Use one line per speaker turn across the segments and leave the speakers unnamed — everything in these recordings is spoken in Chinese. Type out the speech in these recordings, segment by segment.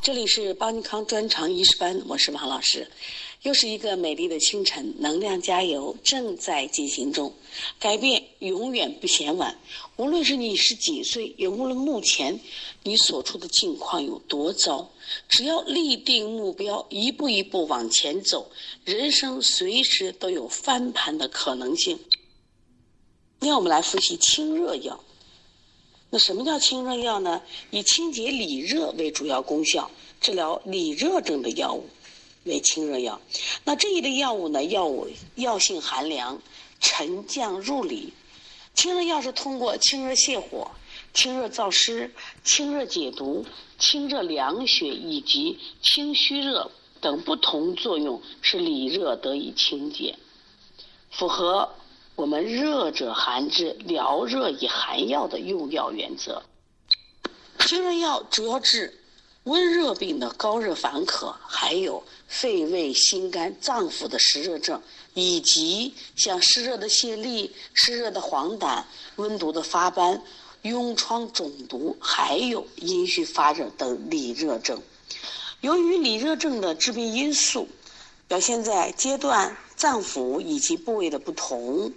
这里是邦尼康专长医师班，我是王老师。又是一个美丽的清晨，能量加油正在进行中，改变永远不嫌晚。无论是你是几岁，也无论目前你所处的境况有多糟，只要立定目标，一步一步往前走，人生随时都有翻盘的可能性。今天我们来复习清热药。那什么叫清热药呢？以清洁里热为主要功效，治疗里热症的药物为清热药。那这一类药物呢，药物药性寒凉，沉降入里。清热药是通过清热泻火、清热燥湿、清热解毒、清热凉血以及清虚热等不同作用，使里热得以清洁，符合。我们热者寒之，疗热以寒药的用药原则。清热药主要治温热病的高热烦渴，还有肺胃心肝脏腑的湿热症，以及像湿热的泄痢、湿热的黄疸、温毒的发斑、痈疮肿毒，还有阴虚发热等里热症。由于里热症的致病因素表现在阶段、脏腑以及部位的不同。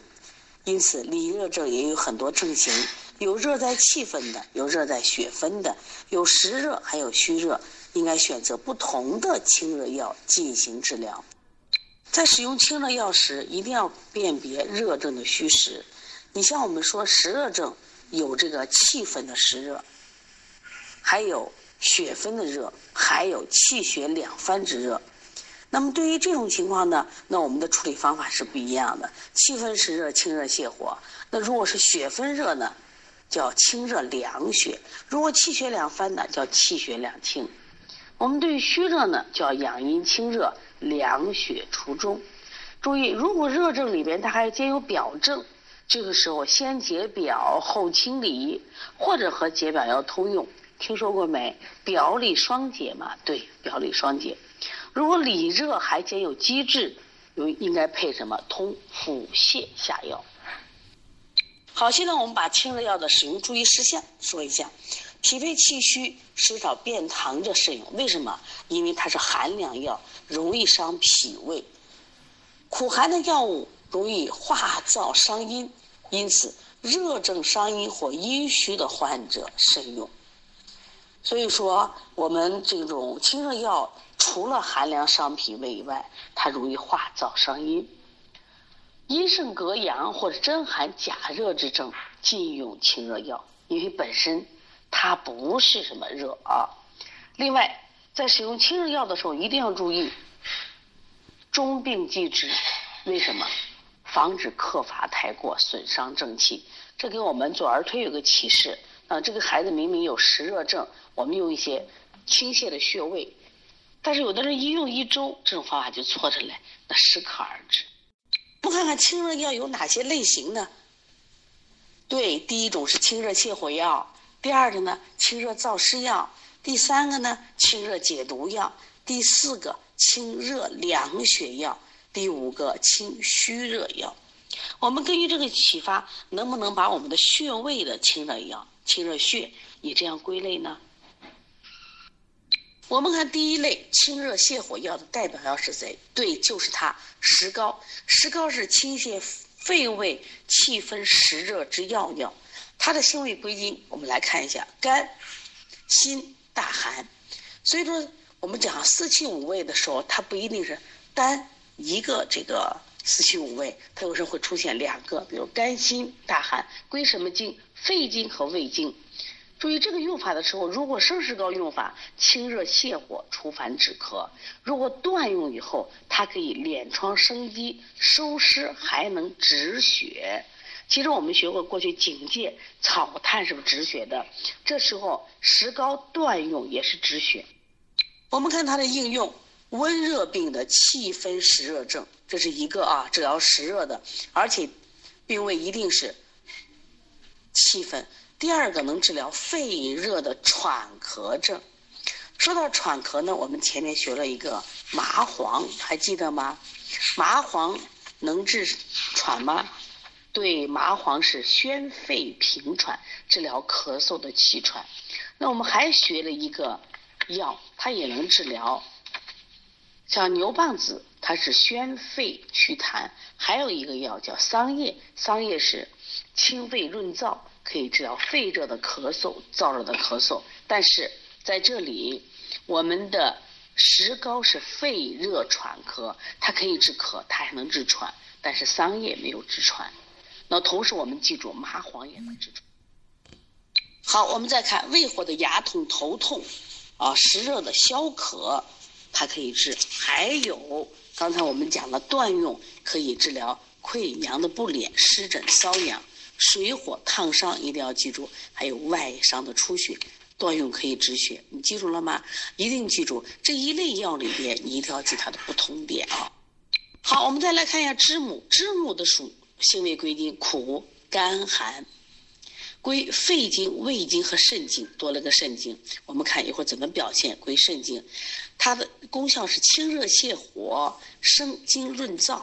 因此，里热症也有很多症型，有热在气分的，有热在血分的，有实热，还有虚热，应该选择不同的清热药进行治疗。在使用清热药时，一定要辨别热症的虚实。你像我们说实热症，有这个气分的实热，还有血分的热，还有气血两翻之热。那么对于这种情况呢，那我们的处理方法是不一样的。气分湿热，清热泻火；那如果是血分热呢，叫清热凉血；如果气血两翻呢，叫气血两清。我们对于虚热呢，叫养阴清热，凉血除中。注意，如果热症里边它还兼有表症，这个时候先解表后清里，或者和解表要通用。听说过没？表里双解嘛？对，表里双解。如果里热还兼有积滞，有应该配什么通腹泻下药。好，现在我们把清热药的使用注意事项说一下：脾胃气虚，食少便溏者慎用。为什么？因为它是寒凉药，容易伤脾胃。苦寒的药物容易化燥伤阴，因此热症伤阴或阴虚的患者慎用。所以说，我们这种清热药。除了寒凉伤脾胃以外，它容易化燥伤阴。阴盛格阳或者真寒假热之症，禁用清热药，因为本身它不是什么热啊。另外，在使用清热药的时候，一定要注意中病即止。为什么？防止克伐太过，损伤正气。这给我们做儿推有个启示啊。这个孩子明明有实热症，我们用一些倾泻的穴位。但是有的人一用一周，这种方法就错着来，那适可而止。我们看看清热药有哪些类型呢？对，第一种是清热泻火药，第二个呢清热燥湿药，第三个呢清热解毒药，第四个清热凉血药，第五个清虚热药。我们根据这个启发，能不能把我们的穴位的清热药、清热穴也这样归类呢？我们看第一类清热泻火药的代表药是谁？对，就是它石膏。石膏是清泻肺胃气分实热之要药。它的性味归经，我们来看一下：肝、心、大寒。所以说，我们讲四气五味的时候，它不一定是单一个这个四气五味，它有时候会出现两个，比如肝、心、大寒归什么经？肺经和胃经。注意这个用法的时候，如果生石膏用法，清热泻火、除烦止咳；如果断用以后，它可以敛疮生肌、收湿，还能止血。其实我们学过，过去警戒草炭是不是止血的？这时候石膏断用也是止血。我们看它的应用，温热病的气分湿热症，这是一个啊，治疗湿热的，而且病位一定是气分。第二个能治疗肺热的喘咳症。说到喘咳呢，我们前面学了一个麻黄，还记得吗？麻黄能治喘吗？对，麻黄是宣肺平喘，治疗咳嗽的气喘。那我们还学了一个药，它也能治疗。像牛蒡子，它是宣肺祛痰；还有一个药叫桑叶，桑叶是清肺润燥，可以治疗肺热的咳嗽、燥热的咳嗽。但是在这里，我们的石膏是肺热喘咳，它可以治咳，它还能治喘。但是桑叶没有治喘。那同时我们记住，麻黄也能治喘。好，我们再看胃火的牙痛、头痛，啊，湿热的消渴，它可以治。还有刚才我们讲了断用，可以治疗溃疡的不敛、湿疹、瘙痒、水火烫伤，一定要记住。还有外伤的出血，多用可以止血。你记住了吗？一定记住这一类药里边，你一定要记它的不同点啊。好，我们再来看一下知母，知母的属性味归经苦、甘、寒。归肺经、胃经和肾经，多了个肾经。我们看一会儿怎么表现。归肾经，它的功效是清热泻火、生津润燥。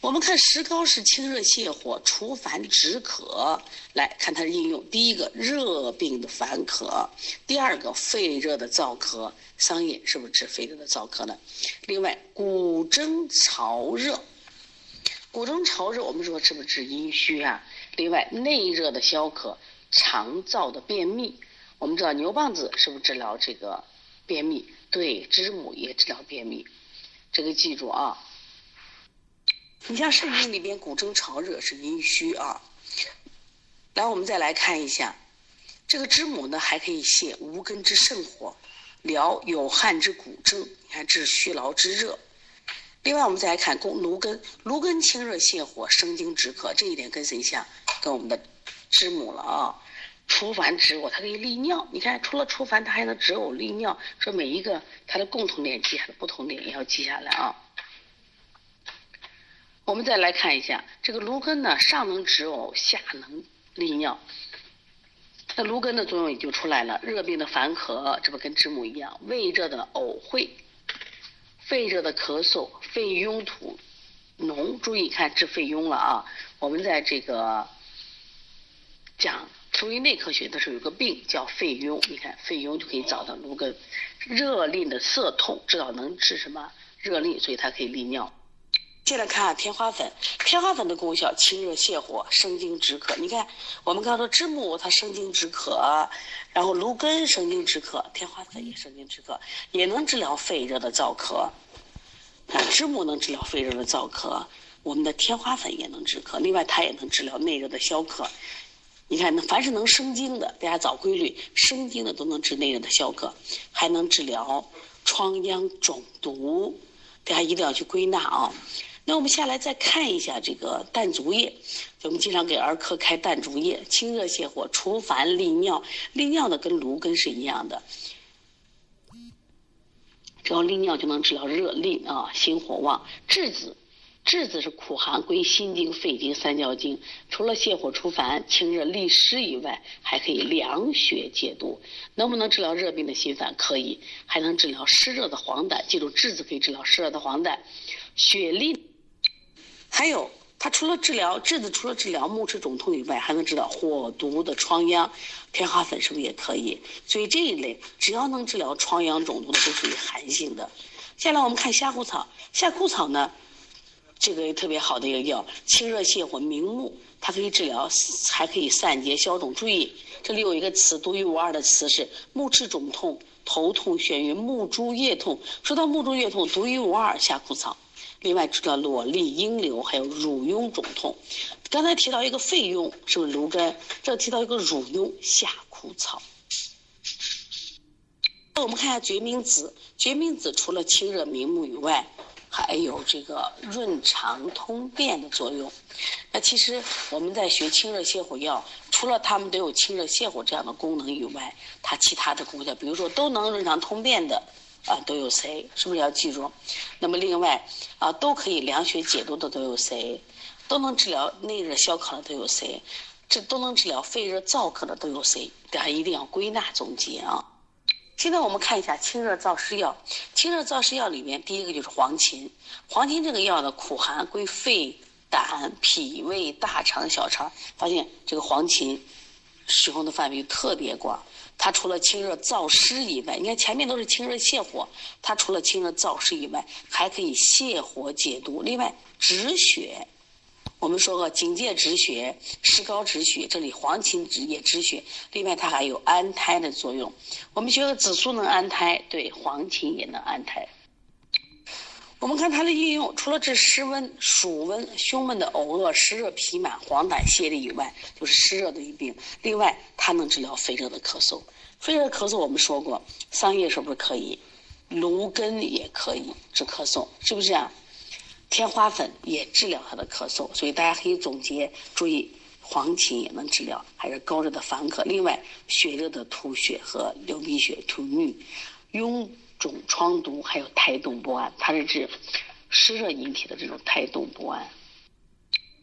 我们看石膏是清热泻火、除烦止渴。来看它的应用：第一个，热病的烦渴；第二个，肺热的燥咳。桑叶是不是治肺热的燥咳呢？另外，骨蒸潮热，骨蒸潮热，我们说是不是治阴虚啊？另外，内热的消渴。肠燥的便秘，我们知道牛蒡子是不是治疗这个便秘？对，知母也治疗便秘，这个记住啊。你像肾经里边骨蒸潮热是阴虚啊。来，我们再来看一下，这个知母呢还可以泻无根之肾火，疗有汗之骨蒸，你看治虚劳之热。另外，我们再来看攻芦根，芦根清热泻火，生津止渴，这一点跟谁像？跟我们的。知母了啊，除烦止呕，它可以利尿。你看，除了除烦，它还能止呕利尿。说每一个它的共同点，记下来不同点，也要记下来啊。我们再来看一下这个芦根呢，上能止呕，下能利尿。那芦根的作用也就出来了，热病的烦渴，这不跟知母一样？胃热的呕秽，肺热的咳嗽，肺痈土脓，注意看治肺痈了啊。我们在这个。讲中医内科学的时候，有个病叫肺痈，你看肺痈就可以找到芦根，热令的涩痛，知道能治什么热令，所以它可以利尿。接着看天花粉，天花粉的功效清热泻火、生津止渴。你看我们刚说知母它生津止渴，然后芦根生津止渴，天花粉也生津止渴，也能治疗肺热的燥咳。啊，知母能治疗肺热的燥咳，我们的天花粉也能止咳，另外它也能治疗内热的消渴。你看，那凡是能生津的，大家找规律，生津的都能治内热的消渴，还能治疗疮疡肿毒，大家一定要去归纳啊。那我们下来再看一下这个淡竹叶，我们经常给儿科开淡竹叶，清热泻火、除烦利尿，利尿的跟芦根是一样的，只要利尿就能治疗热令啊，心火旺，栀子。栀子是苦寒，归心经、肺经、三焦经。除了泻火除烦、清热利湿以外，还可以凉血解毒。能不能治疗热病的心烦？可以，还能治疗湿热的黄疸。记住，栀子可以治疗湿热的黄疸。血利，还有它除了治疗栀子，除了治疗目赤肿痛以外，还能治疗火毒的疮疡。天花粉是不是也可以？所以这一类只要能治疗疮疡肿毒的，都属于寒性的。下来我们看虾枯草，虾枯草呢？这个特别好的一个药，清热泻火明目，它可以治疗，还可以散结消肿。注意，这里有一个词独一无二的词是目赤肿痛、头痛眩晕、目珠液痛。说到目珠液痛，独一无二夏枯草。另外治疗瘰疬、阴瘤，还有乳痈肿痛。刚才提到一个肺痈，是不是芦根？这提到一个乳痈，夏枯草。那我们看一下决明子，决明子除了清热明目以外，还有这个润肠通便的作用。那其实我们在学清热泻火药，除了它们都有清热泻火这样的功能以外，它其他的功效，比如说都能润肠通便的啊，都有谁？是不是要记住？那么另外啊，都可以凉血解毒的都有谁？都能治疗内热消渴的都有谁？这都能治疗肺热燥渴的都有谁？大家一定要归纳总结啊。现在我们看一下清热燥湿药。清热燥湿药里面，第一个就是黄芩。黄芩这个药的苦寒，归肺、胆、脾胃、大肠、小肠。发现这个黄芩使用的范围特别广，它除了清热燥湿以外，你看前面都是清热泻火，它除了清热燥湿以外，还可以泻火解毒。另外止血，我们说过警戒止血、石膏止血，这里黄芩止也止血。另外它还有安胎的作用。我们学过紫苏能安胎，对，黄芩也能安胎。我们看它的应用，除了治湿温、暑温、胸闷的呕恶、湿热皮满、黄疸泻痢以外，就是湿热的一病。另外，它能治疗肺热的咳嗽。肺热咳嗽我们说过，桑叶是不是可以？芦根也可以治咳嗽，是不是啊？天花粉也治疗它的咳嗽，所以大家可以总结注意，黄芩也能治疗，还是高热的烦咳。另外，血热的吐血和流鼻血、吐衄、痈。肿疮毒还有胎动不安，它是指湿热引起的这种胎动不安。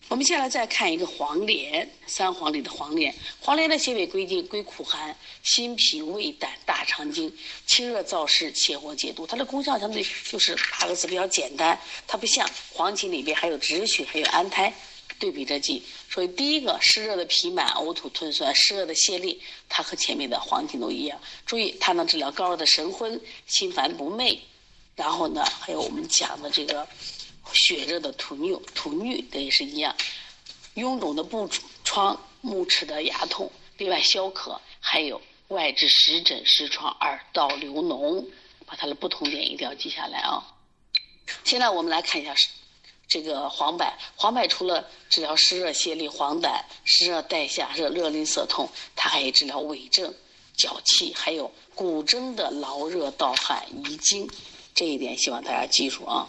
我们下来再看一个黄连，三黄里的黄连。黄连的穴位归经归苦寒，心脾胃胆大肠经，清热燥湿，泻火解毒。它的功效相对就是八个字比较简单，它不像黄芪里边还有止血，还有安胎。对比着记，所以第一个湿热的脾满、呕吐、吞酸；湿热的泻痢，它和前面的黄芩都一样。注意，它能治疗高热的神昏、心烦不寐。然后呢，还有我们讲的这个血热的吐衄，吐衄这也是一样。臃肿的布疮、目赤的牙痛，另外消渴，还有外治湿疹、湿疮、耳道流脓，把它的不同点一定要记下来啊。现在我们来看一下是这个黄柏，黄柏除了治疗湿热泻痢、黄疸、湿热带下热、热淋涩痛，它还治疗痿症、脚气，还有骨蒸的劳热盗汗、遗精。这一点希望大家记住啊。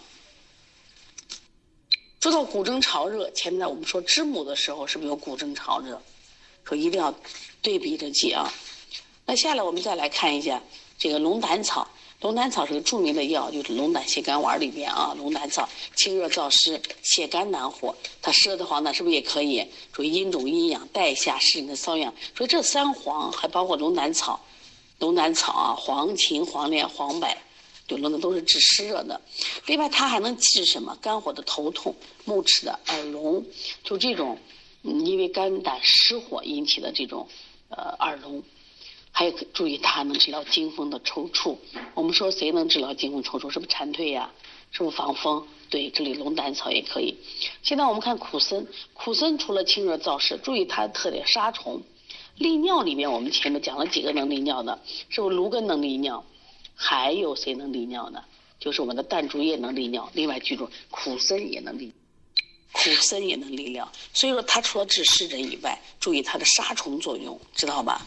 说到骨蒸潮热，前面我们说知母的时候，是不是有骨蒸潮热？说一定要对比着记啊。那下来我们再来看一下这个龙胆草。龙胆草是个著名的药，就是龙胆泻肝丸里边啊。龙胆草清热燥湿、泻肝暖火，它湿的黄呢，是不是也可以？属于阴肿阴阳、带下湿人的瘙痒。所以这三黄还包括龙胆草、龙胆草啊、黄芩、黄连、黄柏，就，龙的都是治湿热的。另外，它还能治什么？肝火的头痛、目赤的耳聋，就这种，因为肝胆湿火引起的这种，呃，耳聋。还有注意，它还能治疗惊风的抽搐。我们说谁能治疗惊风抽搐？是不是蝉蜕呀？是不是防风？对，这里龙胆草也可以。现在我们看苦参，苦参除了清热燥湿，注意它的特点杀虫。利尿里面我们前面讲了几个能利尿的，是不是芦根能利尿？还有谁能利尿呢？就是我们的淡竹叶能利尿。另外记住，苦参也能利，苦参也能利尿。所以说它除了治湿疹以外，注意它的杀虫作用，知道吧？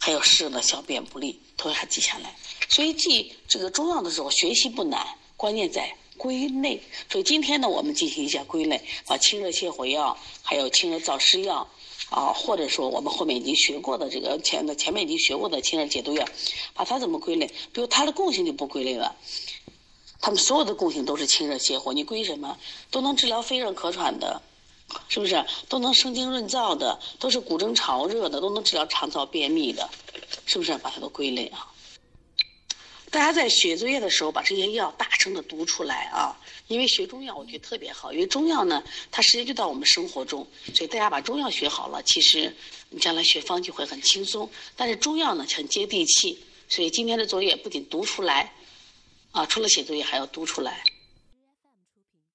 还有湿的小便不利，都要记下来。所以记这个中药的时候，学习不难，关键在归类。所以今天呢，我们进行一下归类，把清热泻火药，还有清热燥湿药，啊，或者说我们后面已经学过的这个前的前面已经学过的清热解毒药，把它怎么归类？比如它的共性就不归类了，它们所有的共性都是清热泻火，你归什么？都能治疗肺热咳喘的。是不是都能生津润燥的，都是古蒸潮热的，都能治疗肠燥便秘的，是不是？把它都归类啊！大家在写作业的时候，把这些药大声的读出来啊！因为学中药，我觉得特别好，因为中药呢，它直接就到我们生活中，所以大家把中药学好了，其实你将来学方就会很轻松。但是中药呢，很接地气，所以今天的作业不仅读出来，啊，除了写作业还要读出来。